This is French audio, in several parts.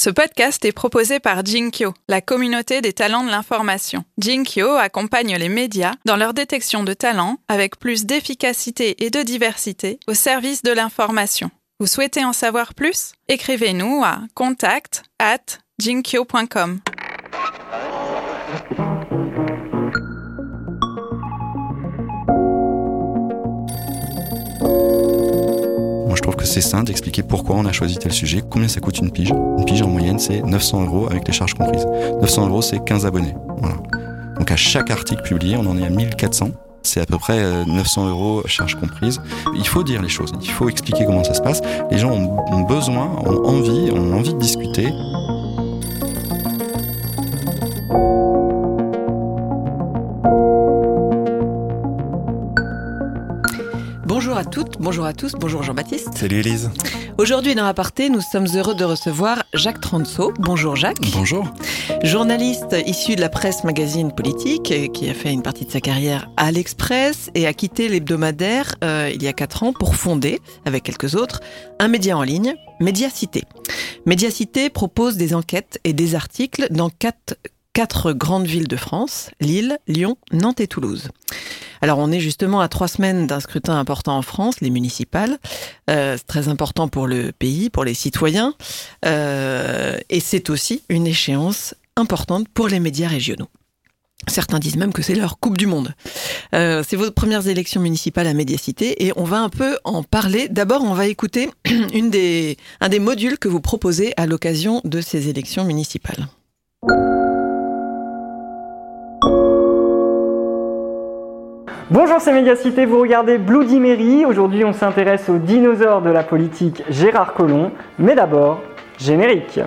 Ce podcast est proposé par Jinkyo, la communauté des talents de l'information. Jinkyo accompagne les médias dans leur détection de talents avec plus d'efficacité et de diversité au service de l'information. Vous souhaitez en savoir plus? Écrivez-nous à contact at jinkyo.com. trouve que c'est sain d'expliquer pourquoi on a choisi tel sujet, combien ça coûte une pige. Une pige en moyenne, c'est 900 euros avec les charges comprises. 900 euros, c'est 15 abonnés. Voilà. Donc à chaque article publié, on en est à 1400. C'est à peu près 900 euh, euros charges comprises. Il faut dire les choses, il faut expliquer comment ça se passe. Les gens ont besoin, ont envie, ont envie de discuter. Bonjour à toutes, bonjour à tous, bonjour Jean-Baptiste. Salut Elise. Aujourd'hui dans Aparté, nous sommes heureux de recevoir Jacques Transo. Bonjour Jacques. Bonjour. Journaliste issu de la presse magazine politique, qui a fait une partie de sa carrière à l'Express et a quitté l'hebdomadaire euh, il y a quatre ans pour fonder, avec quelques autres, un média en ligne, Médiacité. Médiacité propose des enquêtes et des articles dans quatre quatre grandes villes de France, Lille, Lyon, Nantes et Toulouse. Alors on est justement à trois semaines d'un scrutin important en France, les municipales. Euh, c'est très important pour le pays, pour les citoyens. Euh, et c'est aussi une échéance importante pour les médias régionaux. Certains disent même que c'est leur Coupe du Monde. Euh, c'est vos premières élections municipales à Médiacité et on va un peu en parler. D'abord, on va écouter une un des modules que vous proposez à l'occasion de ces élections municipales. Bonjour, c'est Médiacité, vous regardez Bloody Mary. Aujourd'hui, on s'intéresse au dinosaure de la politique Gérard Collomb. Mais d'abord, générique.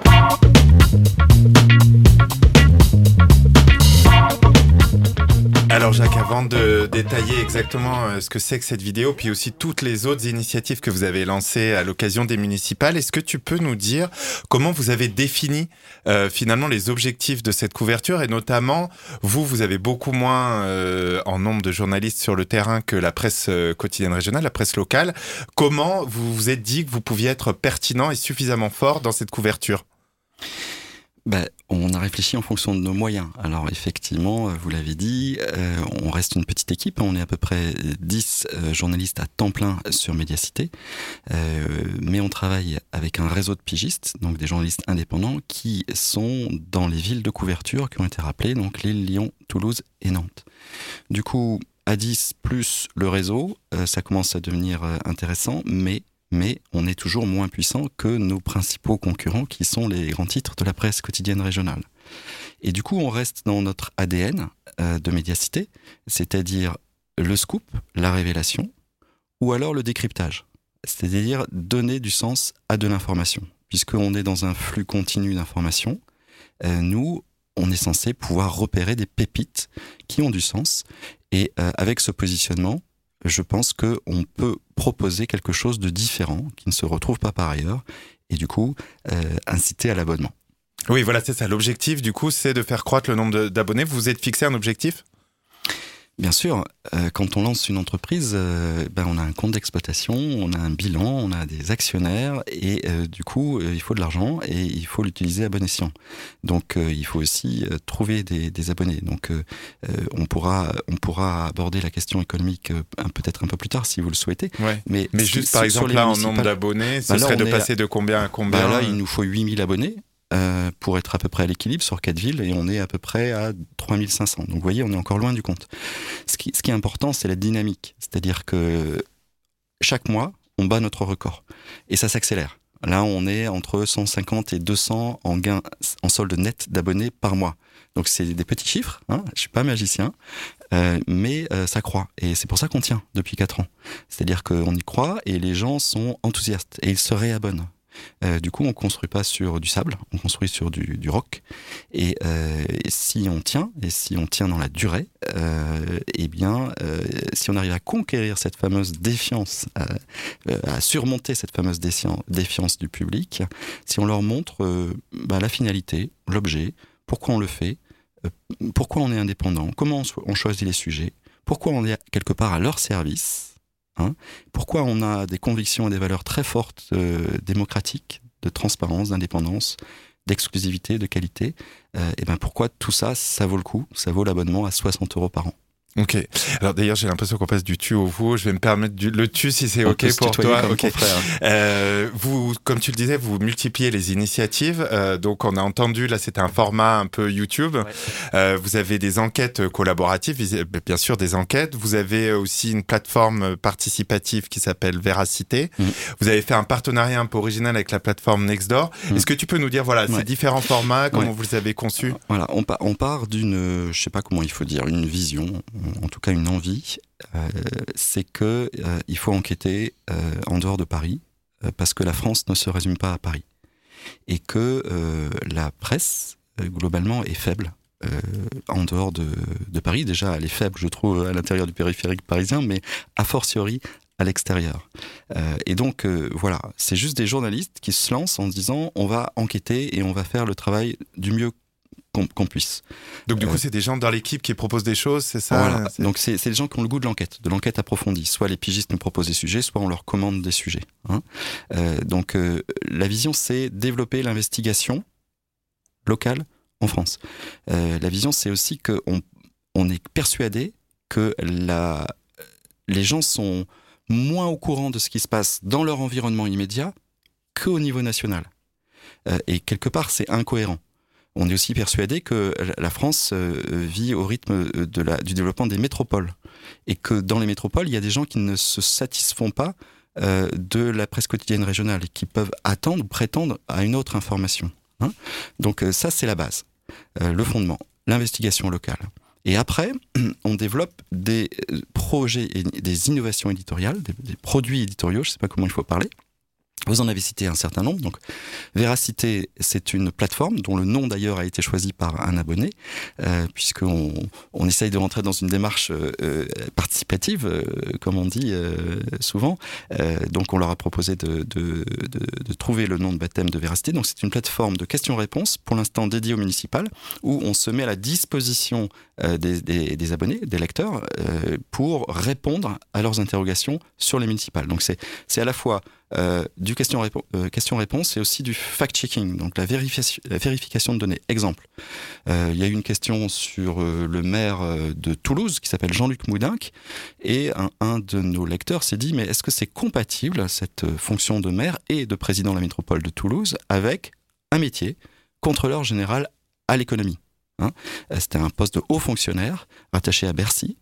Alors Jacques, avant de détailler exactement euh, ce que c'est que cette vidéo, puis aussi toutes les autres initiatives que vous avez lancées à l'occasion des municipales, est-ce que tu peux nous dire comment vous avez défini euh, finalement les objectifs de cette couverture? Et notamment vous, vous avez beaucoup moins euh, en nombre de journalistes sur le terrain que la presse quotidienne régionale, la presse locale. Comment vous vous êtes dit que vous pouviez être pertinent et suffisamment fort dans cette couverture? Ben, on a réfléchi en fonction de nos moyens. Alors effectivement, euh, vous l'avez dit, euh, on reste une petite équipe, on est à peu près 10 euh, journalistes à temps plein sur Médiacité, mais on travaille avec un réseau de pigistes, donc des journalistes indépendants qui sont dans les villes de couverture qui ont été rappelées, donc Lille, Lyon, Toulouse et Nantes. Du coup, à 10 plus le réseau, ça commence à devenir intéressant, mais mais on est toujours moins puissant que nos principaux concurrents qui sont les grands titres de la presse quotidienne régionale. Et du coup, on reste dans notre ADN euh, de médiacité, c'est-à-dire le scoop, la révélation, ou alors le décryptage, c'est-à-dire donner du sens à de l'information. Puisqu'on est dans un flux continu d'informations, euh, nous, on est censé pouvoir repérer des pépites qui ont du sens. Et euh, avec ce positionnement, je pense qu'on peut proposer quelque chose de différent qui ne se retrouve pas par ailleurs et du coup euh, inciter à l'abonnement. Oui, voilà, c'est ça. L'objectif, du coup, c'est de faire croître le nombre d'abonnés. Vous vous êtes fixé un objectif? Bien sûr, euh, quand on lance une entreprise, euh, ben on a un compte d'exploitation, on a un bilan, on a des actionnaires et euh, du coup il faut de l'argent et il faut l'utiliser à bon escient. Donc il faut aussi trouver des, des, abonnés. Donc on pourra on pourra aborder la question économique peut-être un peu plus tard si vous le souhaitez. Mais, Mais juste par exemple là en nombre d'abonnés, ce ben serait de passer de combien à combien ben Là il nous faut 8000 abonnés. Euh, pour être à peu près à l'équilibre sur quatre villes et on est à peu près à 3500. Donc vous voyez, on est encore loin du compte. Ce qui, est important, c'est la dynamique. C'est-à-dire que chaque mois, on bat notre record. Et ça s'accélère. Là, on est entre 150 et 200 en gain, en solde net d'abonnés par mois. Donc c'est des petits chiffres, hein, je suis pas magicien, euh, mais euh, ça croît. Et c'est pour ça qu'on tient depuis 4 ans. C'est-à-dire qu'on y croit et les gens sont enthousiastes et ils se réabonnent. Euh, du coup, on construit pas sur du sable, on construit sur du, roc. Et, euh, si on tient, et si on tient dans la durée, euh, eh bien, si on arrive à conquérir cette fameuse défiance, à surmonter cette fameuse défiance du public, si on leur montre bah, la finalité, l'objet, pourquoi on le fait, pourquoi on est indépendant, comment on choisit les sujets, pourquoi on est quelque part à leur service, Hein. Pourquoi on a des convictions et des valeurs très fortes euh, démocratiques, de transparence, d'indépendance d'exclusivité, de qualité, et ben pourquoi tout ça, ça vaut le coup, ça vaut l'abonnement à 60 euros par an? Ok. Alors d'ailleurs, j'ai l'impression qu'on passe du tu au vous. Je vais me permettre du, le tu si c'est ok pour toi. Ok. Euh, vous, comme tu le disais, vous multipliez les initiatives. Euh, donc on a entendu là, c'était un format un peu YouTube. Euh, vous avez des enquêtes collaboratives, bien sûr des enquêtes. Vous avez aussi une plateforme participative qui s'appelle Véracité. Mm. Vous avez fait un partenariat un peu original avec la plateforme Nextdoor. Mm. Est-ce que tu peux nous dire voilà ces différents formats, comment vous les avez conçus? Voilà, on, on part d'une, je sais pas comment il faut dire, une vision en tout cas une envie, euh, c'est que euh, il faut enquêter euh, en dehors de Paris parce que la France ne se résume pas à Paris et que la presse globalement est faible. en dehors de, Paris, déjà elle est faible, je trouve, à l'intérieur du périphérique parisien, mais a fortiori à l'extérieur. et donc voilà, c'est juste des journalistes qui se lancent en se disant on va enquêter et on va faire le travail du mieux qu'on puisse. Donc du coup, euh, c'est des gens dans l'équipe qui proposent des choses, c'est ça Voilà. Donc c'est des gens qui ont le goût de l'enquête, de l'enquête approfondie. Soit les pigistes nous proposent des sujets, soit on leur commande des sujets. Hein. Euh, donc euh, la vision, c'est développer l'investigation locale en France. la vision, c'est aussi qu'on on est persuadé que la, les gens sont moins au courant de ce qui se passe dans leur environnement immédiat qu'au niveau national. et quelque part, c'est incohérent on est aussi persuadé que la France euh, vit au rythme euh, du développement des métropoles et que dans les métropoles, il y a des gens qui ne se satisfont pas euh, de la presse quotidienne régionale et qui peuvent attendre ou prétendre à une autre information. Hein. Donc ça, c'est la base, le fondement, l'investigation locale. Et après, on développe des projets et des innovations éditoriales, des produits éditoriaux, je ne sais pas comment il faut parler, vous en avez cité un certain nombre. Donc, Véracité, c'est une plateforme dont le nom d'ailleurs a été choisi par un abonné, euh, puisqu'on on essaye de rentrer dans une démarche euh, euh, participative, euh, comme on dit souvent. donc, on leur a proposé de, de, trouver le nom de baptême de Véracité. Donc, c'est une plateforme de questions-réponses, pour l'instant dédiée au municipal, où on se met à la disposition des, des, abonnés, des lecteurs, pour répondre à leurs interrogations sur les municipales. Donc, c'est à la fois euh, du question-réponse euh, question et aussi du fact-checking, donc la, vérification, de données. Exemple, euh, il y a eu une question sur le maire de Toulouse qui s'appelle Jean-Luc Moudinck et un, un, de nos lecteurs s'est dit mais est-ce que c'est compatible cette fonction de maire et de président de la métropole de Toulouse avec un métier contrôleur général à l'économie? Hein C'était un poste de haut fonctionnaire rattaché à Bercy.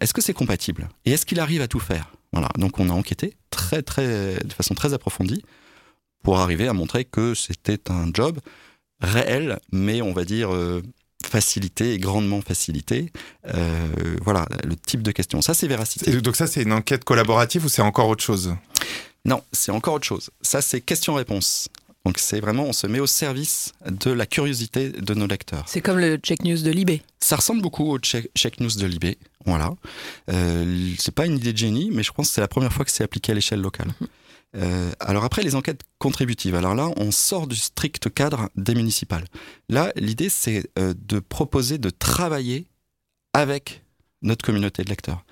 est-ce que c'est compatible? Et est-ce qu'il arrive à tout faire? Voilà, donc on a enquêté très, très, de façon très approfondie pour arriver à montrer que c'était un job réel, mais on va dire euh, facilité et grandement facilité. Euh, voilà, le type de question. Ça, c'est véracité. donc ça, c'est une enquête collaborative ou c'est encore autre chose? Non, c'est encore autre chose. Ça, c'est question-réponse. Donc c'est vraiment, on se met au service de la curiosité de nos lecteurs. C'est comme le check news de Libé. Ça ressemble beaucoup au check, news de Libé. Voilà. Euh, c'est pas une idée de génie, mais je pense que c'est la première fois que c'est appliqué à l'échelle locale. Mhm. Euh, alors après, les enquêtes contributives. Alors là, on sort du strict cadre des municipales. Là, l'idée, c'est euh, de proposer de travailler avec notre communauté de lecteurs.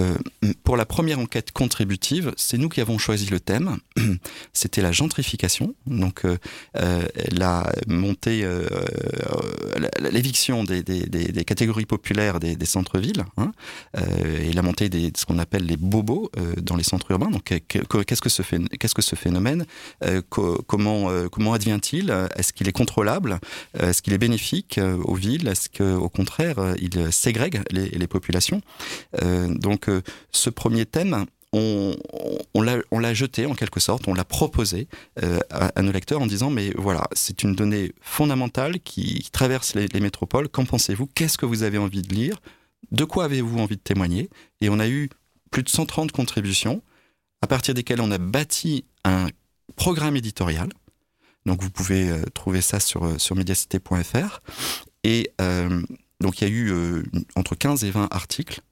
Euh, pour la première enquête contributive, c'est nous qui avons choisi le thème. C'était la gentrification, donc euh, euh la montée, l'éviction des, catégories populaires des, centres-villes hein, et la montée de ce qu'on appelle les bobos dans les centres urbains. Donc, qu'est-ce que ce qu'est-ce que ce phénomène Comment comment advient-il Est-ce qu'il est contrôlable Est-ce qu'il est bénéfique aux villes Est-ce qu'au contraire, il ségrègue les, les populations Donc ce premier thème, on, l'a jeté en quelque sorte, on l'a proposé euh, à, nos lecteurs en disant mais voilà, c'est une donnée fondamentale qui, traverse les, métropoles. Qu'en pensez-vous? Qu'est-ce que vous avez envie de lire? De quoi avez-vous envie de témoigner? Et on a eu plus de 130 contributions, à partir desquelles on a bâti un programme éditorial. Donc vous pouvez euh, trouver ça sur, euh, sur. Et donc il y a eu entre 15 et 20 articles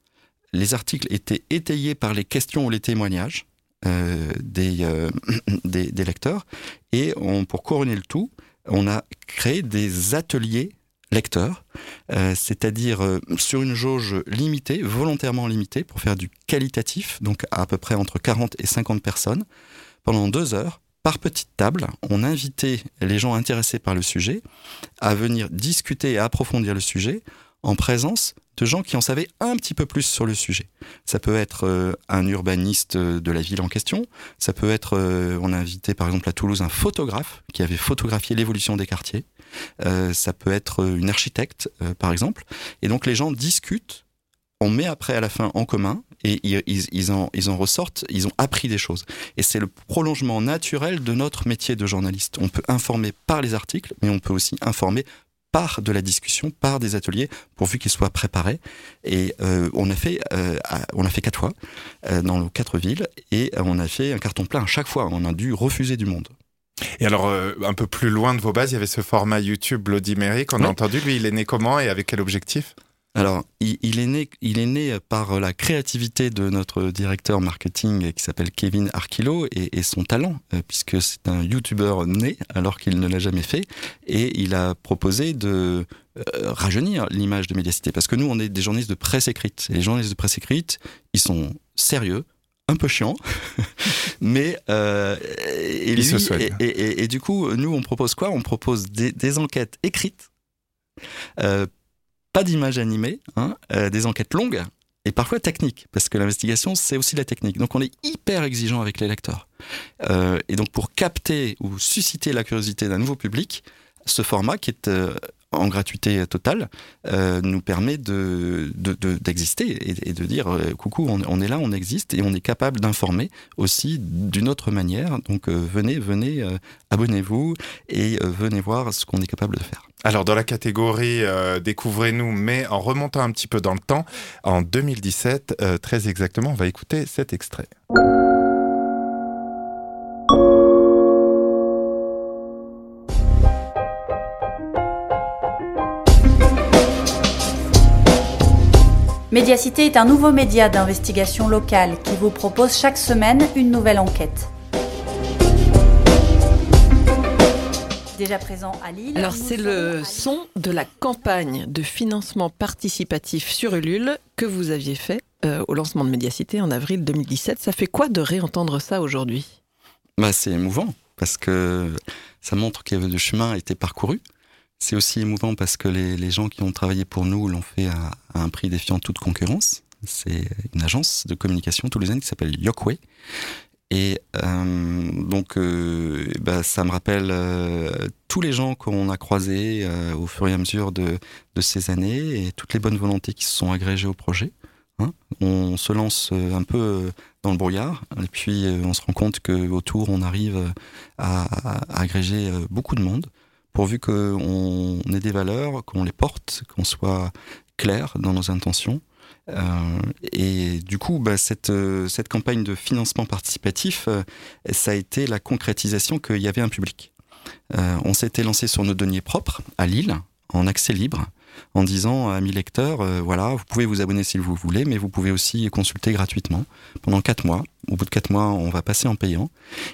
les articles étaient étayés par les questions ou les témoignages euh, euh, des, lecteurs. Et pour couronner le tout, on a créé des ateliers lecteurs, euh, c'est-à-dire sur une jauge limitée, volontairement limitée, pour faire du qualitatif, donc à peu près entre 40 et 50 personnes, pendant deux heures, par petite table, on invitait les gens intéressés par le sujet à venir discuter et approfondir le sujet en présence de gens qui en savaient un petit peu plus sur le sujet. Ça peut être euh, un urbaniste de la ville en question, ça peut être, euh, on a invité par exemple à Toulouse un photographe qui avait photographié l'évolution des quartiers, euh, ça peut être une architecte par exemple, et donc les gens discutent on met après à la fin en commun et ils, en, ils en ressortent, ils ont appris des choses. Et c'est le prolongement naturel de notre métier de journaliste. On peut informer par les articles, mais on peut aussi informer par de la discussion, par des ateliers, pourvu qu'ils soient préparés. Et euh, on a fait, euh, on a fait quatre fois euh, dans nos quatre villes, et on a fait un carton plein à chaque fois. On a dû refuser du monde. Et alors, un peu plus loin de vos bases, il y avait ce format YouTube Bloody Mary qu'on a entendu. Lui, il est né comment et avec quel objectif? Alors, il, est né, il est né par la créativité de notre directeur marketing qui s'appelle Kevin Arkilo et, son talent, euh, puisque c'est un YouTuber né alors qu'il ne l'a jamais fait, et il a proposé de euh, rajeunir l'image de Médiacité, parce que nous, on est des journalistes de presse écrite. Et les journalistes de presse écrite, ils sont sérieux, un peu chiants, mais euh, et, lui, et, et, du coup, nous, on propose quoi? On propose des, des enquêtes écrites. Euh, pas d'images animées, hein, euh, des enquêtes longues et parfois techniques, parce que l'investigation, c'est aussi la technique. Donc on est hyper exigeant avec les lecteurs. Euh, et donc pour capter ou susciter la curiosité d'un nouveau public, ce format qui est euh, en gratuité totale euh, nous permet de, d'exister de, et, de dire euh, coucou, on, est là, on existe et on est capable d'informer aussi d'une autre manière. Donc euh, venez, venez, abonnez-vous et venez voir ce qu'on est capable de faire. Alors dans la catégorie Découvrez-nous, mais en remontant un petit peu dans le temps, en 2017, très exactement, on va écouter cet extrait. Médiacité est un nouveau média d'investigation locale qui vous propose chaque semaine une nouvelle enquête. Déjà présent à Lille. Alors c'est le son de la campagne de financement participatif sur Ulule que vous aviez fait euh, au lancement de Médiacité en avril 2017. Ça fait quoi de réentendre ça aujourd'hui? Bah, C'est émouvant parce que ça montre que le chemin a été parcouru. C'est aussi émouvant parce que les, gens qui ont travaillé pour nous l'ont fait à, un prix défiant toute concurrence. C'est une agence de communication toulousaine qui s'appelle Yokway. Et euh, donc, euh, bah, ça me rappelle euh, tous les gens qu'on a croisés au fur et à mesure de, ces années et toutes les bonnes volontés qui se sont agrégées au projet. Hein. On se lance un peu dans le brouillard et puis on se rend compte qu'autour, on arrive à agréger beaucoup de monde pourvu qu'on ait des valeurs, qu'on les porte, qu'on soit clair dans nos intentions. Euh, et du coup, bah, cette, euh, campagne de financement participatif, euh, ça a été la concrétisation qu'il y avait un public. on s'était lancé sur nos deniers propres à Lille, en accès libre en disant à mes lecteurs, voilà, vous pouvez vous abonner si vous voulez, mais vous pouvez aussi consulter gratuitement pendant quatre mois. Au bout de quatre mois, on va passer en payant,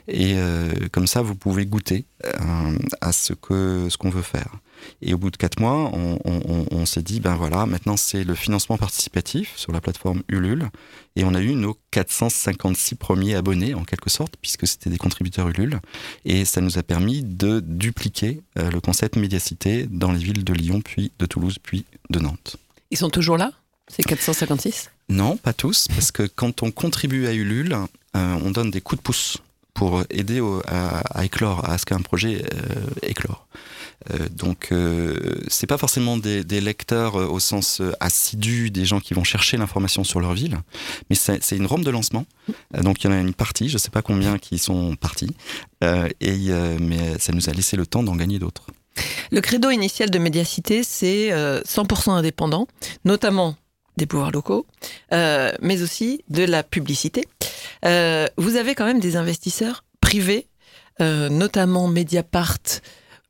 et euh, comme ça, vous pouvez goûter euh, à ce que ce qu'on veut faire. Et au bout de quatre mois, on, s'est dit, ben voilà, maintenant c'est le financement participatif sur la plateforme Ulule. Et on a eu nos 456 premiers abonnés, en quelque sorte, puisque c'était des contributeurs Ulule. Et ça nous a permis de dupliquer euh, le concept médiacité dans les villes de Lyon, puis de Toulouse, puis de Nantes. Ils sont toujours là, ces 456 Non, pas tous, parce que quand on contribue à Ulule, euh, on donne des coups de pouce pour aider à, éclore, à ce qu'un projet euh, éclore. Euh, donc, euh, c'est pas forcément des, lecteurs euh, au sens assidu, des gens qui vont chercher l'information sur leur ville, mais c'est une rampe de lancement. donc, il y en a une partie, je sais pas combien qui sont partis, et, mais ça nous a laissé le temps d'en gagner d'autres. Le credo initial de Médiacité, c'est 100% indépendant, notamment des pouvoirs locaux, mais aussi de la publicité. vous avez quand même des investisseurs privés, notamment Mediapart,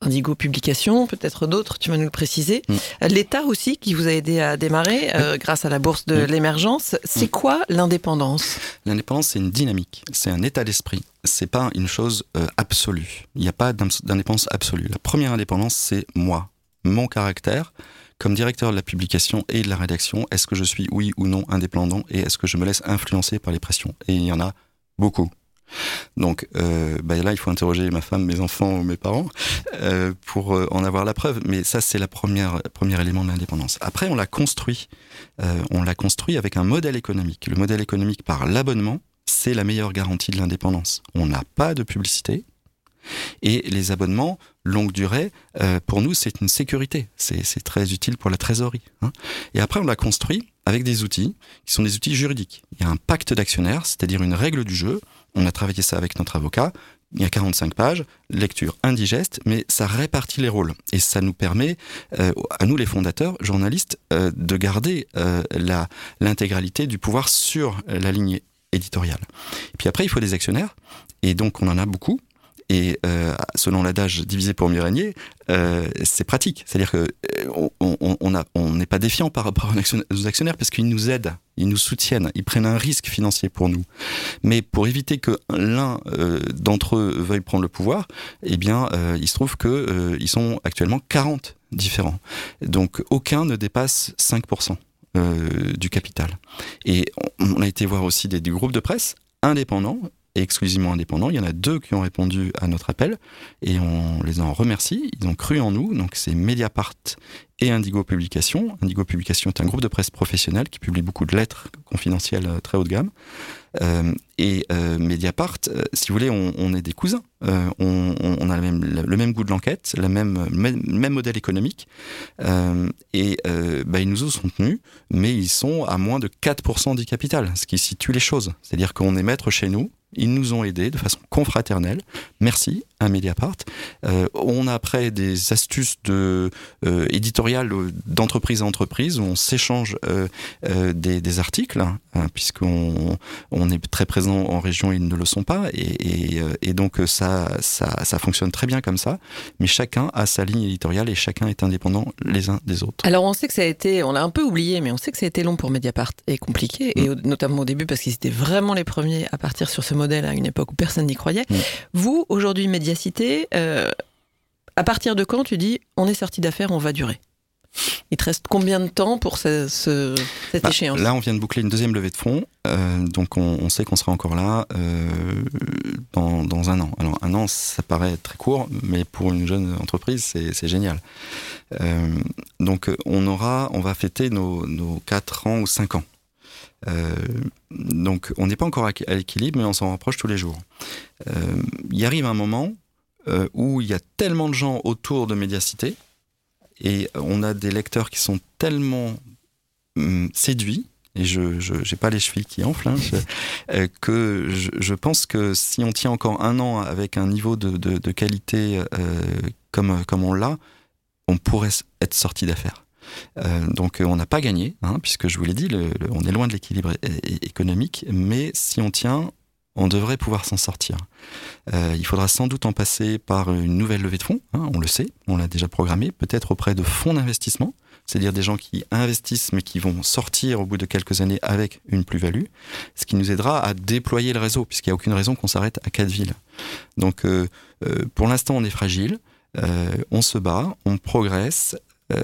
Indigo Publication, peut-être d'autres, tu vas nous le préciser. Mm. L'État aussi qui vous a aidé à démarrer euh, grâce à la bourse de l'émergence. C'est mm. quoi l'indépendance? L'indépendance, c'est une dynamique, c'est un état d'esprit. C'est pas une chose euh, absolue. Il n'y a pas d'indépendance absolue. La première indépendance, c'est moi, mon caractère. Comme directeur de la publication et de la rédaction, est-ce que je suis oui ou non indépendant et est-ce que je me laisse influencer par les pressions? Et il y en a beaucoup. Donc euh, bah là, il faut interroger ma femme, mes enfants ou mes parents euh, pour euh, en avoir la preuve. Mais ça, c'est première premier élément de l'indépendance. Après, on l'a construit. On l'a construit avec un modèle économique. Le modèle économique par l'abonnement, c'est la meilleure garantie de l'indépendance. On n'a pas de publicité. Et les abonnements longue durée, euh, pour nous, c'est une sécurité. C'est très utile pour la trésorerie. hein. Et après, on l'a construit avec des outils qui sont des outils juridiques. Il y a un pacte d'actionnaires, c'est-à-dire une règle du jeu. On a travaillé ça avec notre avocat. Il y a 45 pages, lecture indigeste, mais ça répartit les rôles. Et ça nous permet, euh, à nous les fondateurs, journalistes, euh, de garder l'intégralité du pouvoir sur la ligne éditoriale. Et puis après, il faut des actionnaires, et donc on en a beaucoup. Et euh, selon l'adage divisé pour mieux régner, euh, c'est pratique. C'est-à-dire que euh, on- on on n'est pas défiant par rapport aux actionnaires- parce qu'ils nous aident, ils nous soutiennent, ils prennent un risque financier pour nous. Mais pour éviter que l'un euh, d'entre eux veuille prendre le pouvoir, eh bien, euh, il se trouve que ils sont actuellement 40 différents. Donc aucun ne dépasse 5% euh, du capital. Et on a été voir aussi des, des groupes de presse indépendants exclusivement indépendants. Il y en a deux qui ont répondu à notre appel et on les en remercie. Ils ont cru en nous. Donc c'est Mediapart et Indigo Publication. Indigo Publication est un groupe de presse professionnel qui publie beaucoup de lettres confidentielles euh, très haut de gamme. Euh, et euh, Mediapart, si vous voulez, on, est des cousins. On, a le même, le même goût de l'enquête, le même, modèle économique. Et bah, ils nous ont soutenus, mais ils sont à moins de 4% du capital, ce qui situe les choses. C'est-à-dire qu'on est maître chez nous, ils nous ont aidés de façon confraternelle. Merci à Mediapart. Euh, on a après des astuces de, euh, éditoriales euh, d'entreprise à entreprise où on s'échange euh, des, des articles, hein, puisqu'on on est très présent en région, ils ne le sont pas, et, et, et donc ça, ça, ça fonctionne très bien comme ça. Mais chacun a sa ligne éditoriale et chacun est indépendant les uns des autres. Alors on sait que ça a été, on l'a un peu oublié, mais on sait que ça a été long pour Mediapart et compliqué, et au- notamment au début parce qu'ils étaient vraiment les premiers à partir sur ce modèle à une époque où personne n'y croyait. Mm. Vous, aujourd'hui, Médiacité, euh, à partir de quand tu dis on est sorti d'affaires, on va durer? Il te reste combien de temps pour ce, ce- cette Bah, échéance? Là, on vient de boucler une deuxième levée de fonds, euh, donc on, on sait qu'on sera encore là euh, dans, dans un an. Alors un an, ça paraît très court, mais pour une jeune entreprise, c'est génial. Euh, donc on aura, on va fêter nos, nos 4 ans ou 5 ans. Donc on n'est pas encore à, à l'équilibre, mais on s'en rapproche tous les jours. Euh, il arrive un moment euh, où il y a tellement de gens autour de Médiacité, et on a des lecteurs qui sont tellement hum, séduits, et je n'ai pas les chevilles qui enflent, hein, je- euh, que je, je pense que si on tient encore un an avec un niveau de, de- de qualité euh, comme, comme on l'a, on pourrait être sorti d'affaires. Euh, donc euh, on n'a pas gagné, hein, puisque je vous l'ai dit, on est loin de l'équilibre économique, mais si on tient, on devrait pouvoir s'en sortir. Euh, il faudra sans doute en passer par une nouvelle levée de fonds, hein, on le sait, on l'a déjà programmé, peut-être auprès de fonds d'investissement, c'est-à-dire des gens qui investissent mais qui vont sortir au bout de quelques années avec une plus-value, ce qui nous aidera à déployer le réseau, puisqu'il n'y a aucune raison qu'on s'arrête à quatre villes. Donc pour l'instant on est fragile, on se bat, on progresse. Euh,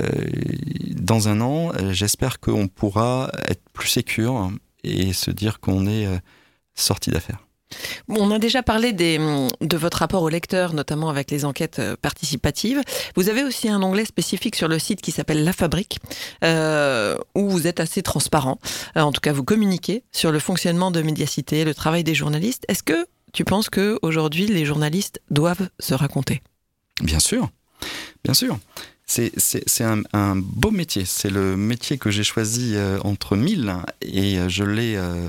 dans un an, euh, j'espère qu'on pourra être plus sécure et se dire qu'on est euh, sorti d'affaires. On a déjà parlé des, de votre rapport au lecteur, notamment avec les enquêtes participatives. Vous avez aussi un onglet spécifique sur le site qui s'appelle La Fabrique, euh, où vous êtes assez transparent. En tout cas, vous communiquez sur le fonctionnement de Médiacité, le travail des journalistes. Est-ce que tu penses que aujourd'hui les journalistes doivent se raconter? Bien sûr, bien sûr. C'est, un, beau métier. C'est le métier que j'ai choisi euh, entre mille et euh, je l'ai, euh,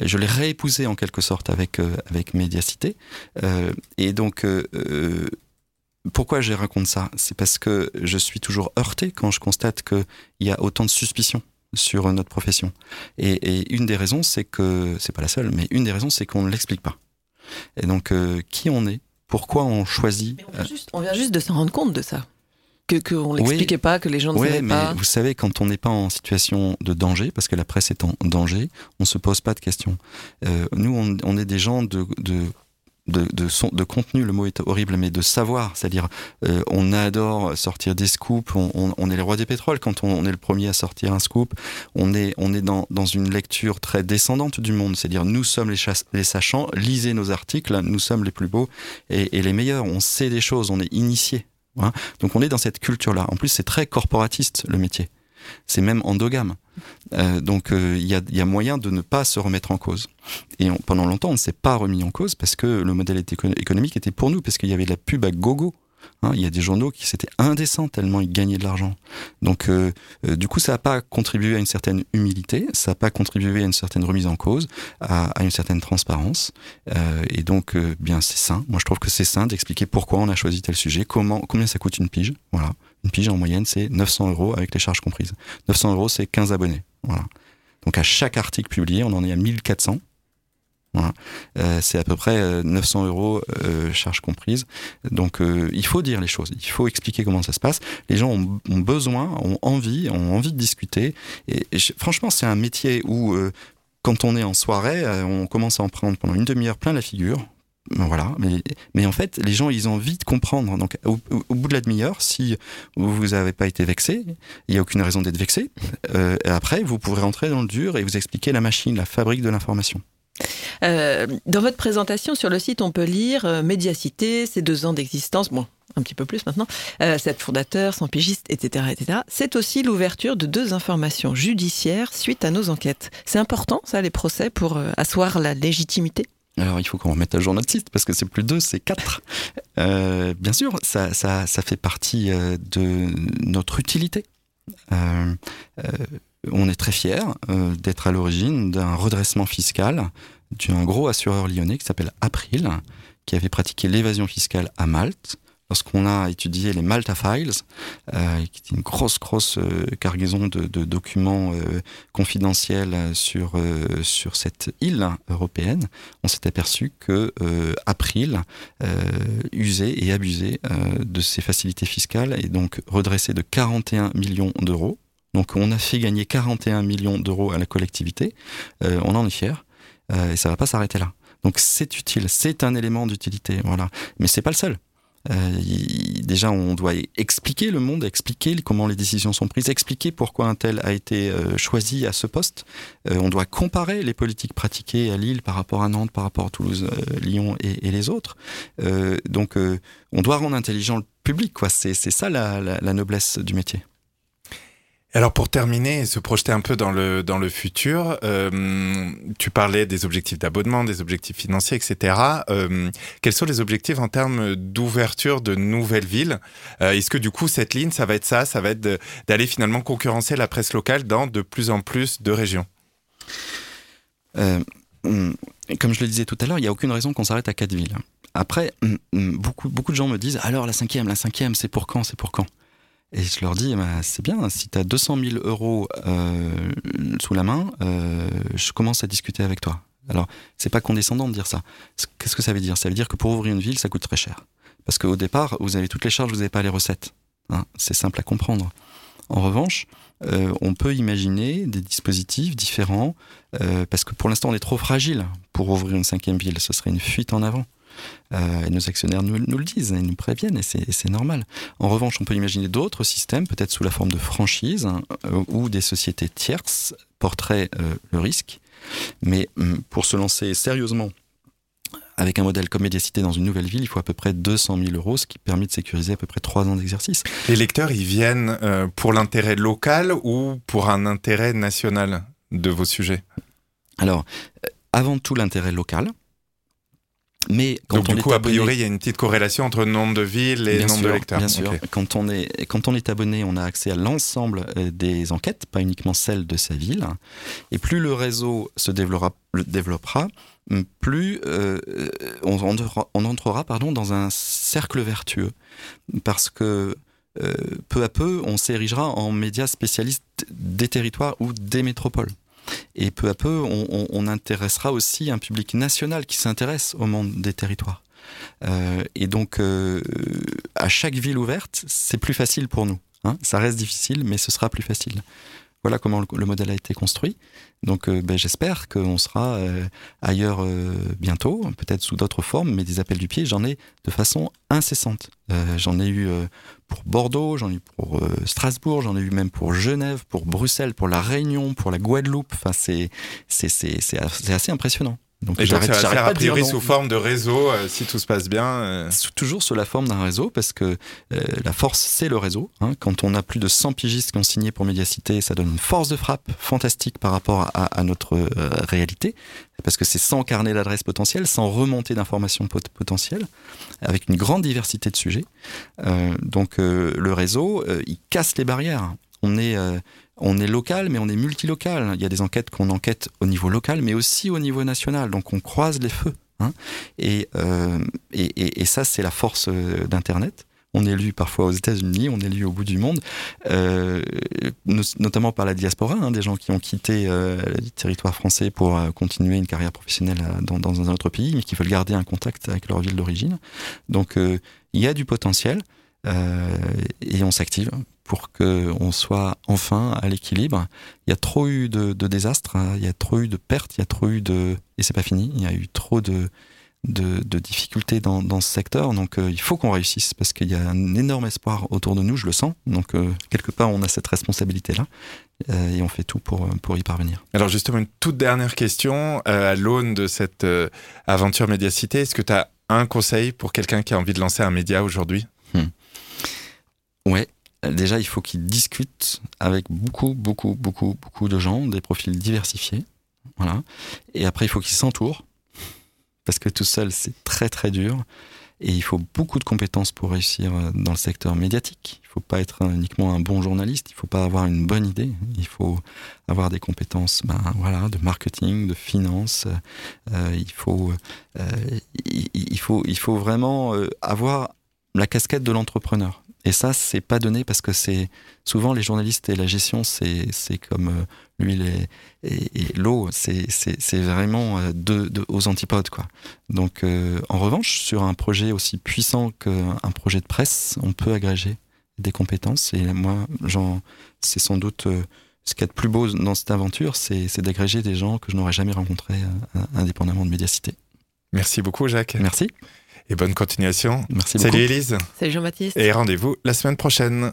je l'ai réépousé en quelque sorte avec, euh, avec Médiacité. Et donc, pourquoi je raconte ça? C'est parce que je suis toujours heurté quand je constate qu'il y a autant de suspicions sur notre profession. Et, une des raisons, c'est que, c'est pas la seule, mais une des raisons, c'est qu'on ne l'explique pas. Et donc, qui on est? Pourquoi on choisit on vient juste de s'en rendre compte de ça. Que qu'on Oui. l'expliquait pas, que les gens ne Oui, savaient mais pas. vous savez, quand on n'est pas en situation de danger, parce que la presse est en danger, on se pose pas de questions. Euh, nous, on, on est des gens de, de de, de, son, de contenu, le mot est horrible, mais de savoir, c'est-à-dire euh, on adore sortir des scoops, on, on, on, est les rois des pétroles. Quand on, on, est le premier à sortir un scoop, on est, on est dans, dans une lecture très descendante du monde, c'est-à-dire nous sommes les, les, sachants, lisez nos articles, nous sommes les plus beaux et, et les meilleurs, on sait des choses, on est initié. Hein Donc on est dans cette culture-là. En plus, c'est très corporatiste le métier. C'est même endogame. Euh, donc il euh, y, a, y, a, moyen de ne pas se remettre en cause. Et on, pendant longtemps, on ne s'est pas remis en cause parce que le modèle économique était pour nous, parce qu'il y avait la pub à gogo. Hein, il y a des journaux qui s'étaient indécents tellement ils gagnaient de l'argent. Donc, euh, euh, du coup, ça n'a pas contribué à une certaine humilité, ça n'a pas contribué à une certaine remise en cause, à, une certaine transparence. Euh, et donc, bien, c'est sain. Moi, je trouve que c'est sain d'expliquer pourquoi on a choisi tel sujet, comment, combien ça coûte une pige. Voilà. Une pige en moyenne, c'est 900 euros avec les charges comprises. 900 euros, c'est 15 abonnés. Voilà. Donc, à chaque article publié, on en est à 1400. Euh, c'est à peu près 900 euros euh, charges comprises. Donc euh, il faut dire les choses, il faut expliquer comment ça se passe. Les gens ont, besoin, ont envie, ont envie de discuter. Et, franchement, c'est un métier où euh, quand on est en soirée, euh, on commence à en prendre pendant une demi-heure plein la figure. Voilà, mais, en fait, les gens, ils ont envie de comprendre. Donc, au, bout de la demi-heure, si vous n'avez pas été vexé, il n'y a aucune raison d'être vexé. Euh, après, vous pourrez rentrer dans le dur et vous expliquer la machine, la fabrique de l'information. Euh, dans votre présentation sur le site, on peut lire euh, Médiacité, ses deux ans d'existence, bon, un petit peu plus maintenant, euh, sept fondateurs, sans pigistes, etc. etc. C'est aussi l'ouverture de deux informations judiciaires suite à nos enquêtes. C'est important, ça, les procès, pour euh, asseoir la légitimité? Alors il faut qu'on remette à jour notre site parce que c'est plus deux, c'est quatre. Euh, bien sûr, ça, ça, fait partie de notre utilité. On est très fiers euh, d'être à l'origine d'un redressement fiscal d'un gros assureur lyonnais qui s'appelle April, qui avait pratiqué l'évasion fiscale à Malte. Lorsqu'on a étudié les Malta Files, euh, qui est une grosse, grosse euh, cargaison de, documents confidentiels sur, sur cette île européenne, on s'est aperçu que April usait et abusait de ses facilités fiscales et donc redressé de 41 millions d'euros. Donc on a fait gagner 41 millions d'euros à la collectivité. on en est fiers. Euh, et ça va pas s'arrêter là. Donc c'est utile, c'est un élément d'utilité, voilà. Mais c'est pas le seul. Euh, déjà, on doit expliquer le monde, expliquer comment les décisions sont prises, expliquer pourquoi un tel a été euh, choisi à ce poste. Euh, on doit comparer les politiques pratiquées à Lille par rapport à Nantes, par rapport à Toulouse, euh, Lyon et, et, les autres. donc, on doit rendre intelligent le public, quoi. C'est ça la, la, la noblesse du métier. Alors pour terminer et se projeter un peu dans le, dans le futur, euh, tu parlais des objectifs d'abonnement, des objectifs financiers, etc. Euh, quels sont les objectifs en termes d'ouverture de nouvelles villes? Euh, Est-ce que du coup cette ligne, ça va être ça, ça va être d'aller finalement concurrencer la presse locale dans de plus en plus de régions? Euh, Comme je le disais tout à l'heure, il n'y a aucune raison qu'on s'arrête à quatre villes. Après, beaucoup, beaucoup de gens me disent, alors la cinquième, la cinquième, c'est pour quand, c'est pour quand? Et je leur dis, bah, c'est bien, si tu as 200 000 euros euh, sous la main, euh, je commence à discuter avec toi. Alors, c'est pas condescendant de dire ça. Qu'est-ce que ça veut dire? Ça veut dire que pour ouvrir une ville, ça coûte très cher. Parce qu'au départ, vous avez toutes les charges, vous n'avez pas les recettes. Hein, c'est simple à comprendre. En revanche, euh, on peut imaginer des dispositifs différents, parce que pour l'instant, on est trop fragile pour ouvrir une cinquième ville. Ce serait une fuite en avant. Euh, et nos actionnaires nous, nous, le disent, ils nous préviennent, et c'est normal. En revanche, on peut imaginer d'autres systèmes, peut-être sous la forme de franchise, hein, euh, où des sociétés tierces porteraient euh, le risque. Mais pour se lancer sérieusement avec un modèle comme Médiacité dans une nouvelle ville, il faut à peu près 200 000 euros, ce qui permet de sécuriser à peu près trois ans d'exercice. Les lecteurs, ils viennent pour l'intérêt local ou pour un intérêt national de vos sujets? Alors, avant tout l'intérêt local. Mais quand Donc, on du est coup, a abonné, priori, il y a une petite corrélation entre le nombre de villes et le nombre sûr, de lecteurs. Bien sûr. Quand on est quand on est abonné, on a accès à l'ensemble euh, des enquêtes, pas uniquement celles de sa ville. Et plus le réseau se développera, plus euh, on, entrera, on entrera pardon dans un cercle vertueux, parce que euh, peu à peu, on s'érigera en médias spécialistes des territoires ou des métropoles. Et peu à peu, on, intéressera aussi un public national qui s'intéresse au monde des territoires. Euh, et donc, euh, à chaque ville ouverte, c'est plus facile pour nous. Hein ça reste difficile, mais ce sera plus facile. Voilà comment le, le modèle a été construit. Donc euh, ben, j'espère qu'on sera euh, ailleurs euh, bientôt, peut-être sous d'autres formes, mais des appels du pied, j'en ai de façon incessante. J'en ai eu pour Bordeaux, j'en ai eu pour Strasbourg, j'en ai eu même pour Genève, pour Bruxelles, pour la Réunion, pour la Guadeloupe. Enfin, c'est assez impressionnant. Donc Et donc, j'arrête- ça va se j'arrête faire a priori sous forme de réseau, euh, si tout se passe bien. euh. Toujours sous la forme d'un réseau parce que euh, la force c'est le réseau. hein. Quand on a plus de 100 pigistes qui ont signé pour Médiacité, ça donne une force de frappe fantastique par rapport à, à notre réalité parce que c'est sans carnet d'adresse potentiel, sans remontée d'informations pot- potentielles, avec une grande diversité de sujets. Donc le réseau, il casse les barrières. On est on est local, mais on est multilocal. Il y a des enquêtes qu'on enquête au niveau local, mais aussi au niveau national. Donc on croise les feux. hein. Et, euh, et, et, et ça, c'est la force euh, d'Internet. On est lu parfois aux États-Unis, on est lu au bout du monde, euh, no- notamment par la diaspora, hein, des gens qui ont quitté le territoire français pour continuer une carrière professionnelle dans, un autre pays, mais qui veulent garder un contact avec leur ville d'origine. Donc il y a du potentiel et on s'active pour qu'on soit enfin à l'équilibre. Il y a trop eu de, de désastres, hein, il y a trop eu de pertes, il y a trop eu de... Et c'est pas fini, il y a eu trop de, de, de difficultés dans, dans ce secteur. Donc euh, il faut qu'on réussisse parce qu'il y a un énorme espoir autour de nous, je le sens. Donc euh, quelque part, on a cette responsabilité-là euh, et on fait tout pour, pour y parvenir. Alors justement, une toute dernière question à l'aune de cette aventure médiacité. Est-ce que tu as un conseil pour quelqu'un qui a envie de lancer un média aujourd'hui? Ouais. Déjà, il faut qu'il discute avec beaucoup, beaucoup, beaucoup, beaucoup de gens, des profils diversifiés. Voilà. Et après, il faut qu'il s'entoure. Parce que tout seul, c'est très, très dur. Et il faut beaucoup de compétences pour réussir euh, dans le secteur médiatique. Il ne faut pas être un- uniquement un bon journaliste. Il ne faut pas avoir une bonne idée. Il faut avoir des compétences ben, voilà, de marketing, de finance. Euh, il, faut, euh, il, faut, il faut vraiment avoir la casquette de l'entrepreneur. Et ça, c'est pas donné parce que c'est souvent les journalistes et la gestion, c'est comme euh, l'huile et, et, et l'eau, c'est vraiment euh, deux, deux aux antipodes quoi. Donc euh, en revanche, sur un projet aussi puissant qu'un projet de presse, on peut agréger des compétences. Et moi, c'est sans doute ce qu'il y a de plus beau dans cette aventure, c'est c'est d'agréger des gens que je n'aurais jamais rencontrés indépendamment de Médiacité. Merci beaucoup, Jacques. Merci, Et bonne continuation. merci Salut beaucoup. Élise. Salut Jean-Baptiste. Et rendez-vous la semaine prochaine.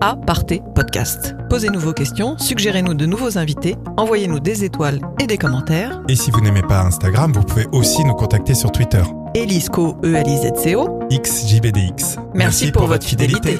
A, partez, podcast. Posez-nous vos questions, suggérez-nous de nouveaux invités, envoyez-nous des étoiles et des commentaires. Et si vous n'aimez pas Instagram, vous pouvez aussi nous contacter sur Twitter. Elisco, E-L-I-Z-C-O. XJBDX. Merci, pour, votre fidélité.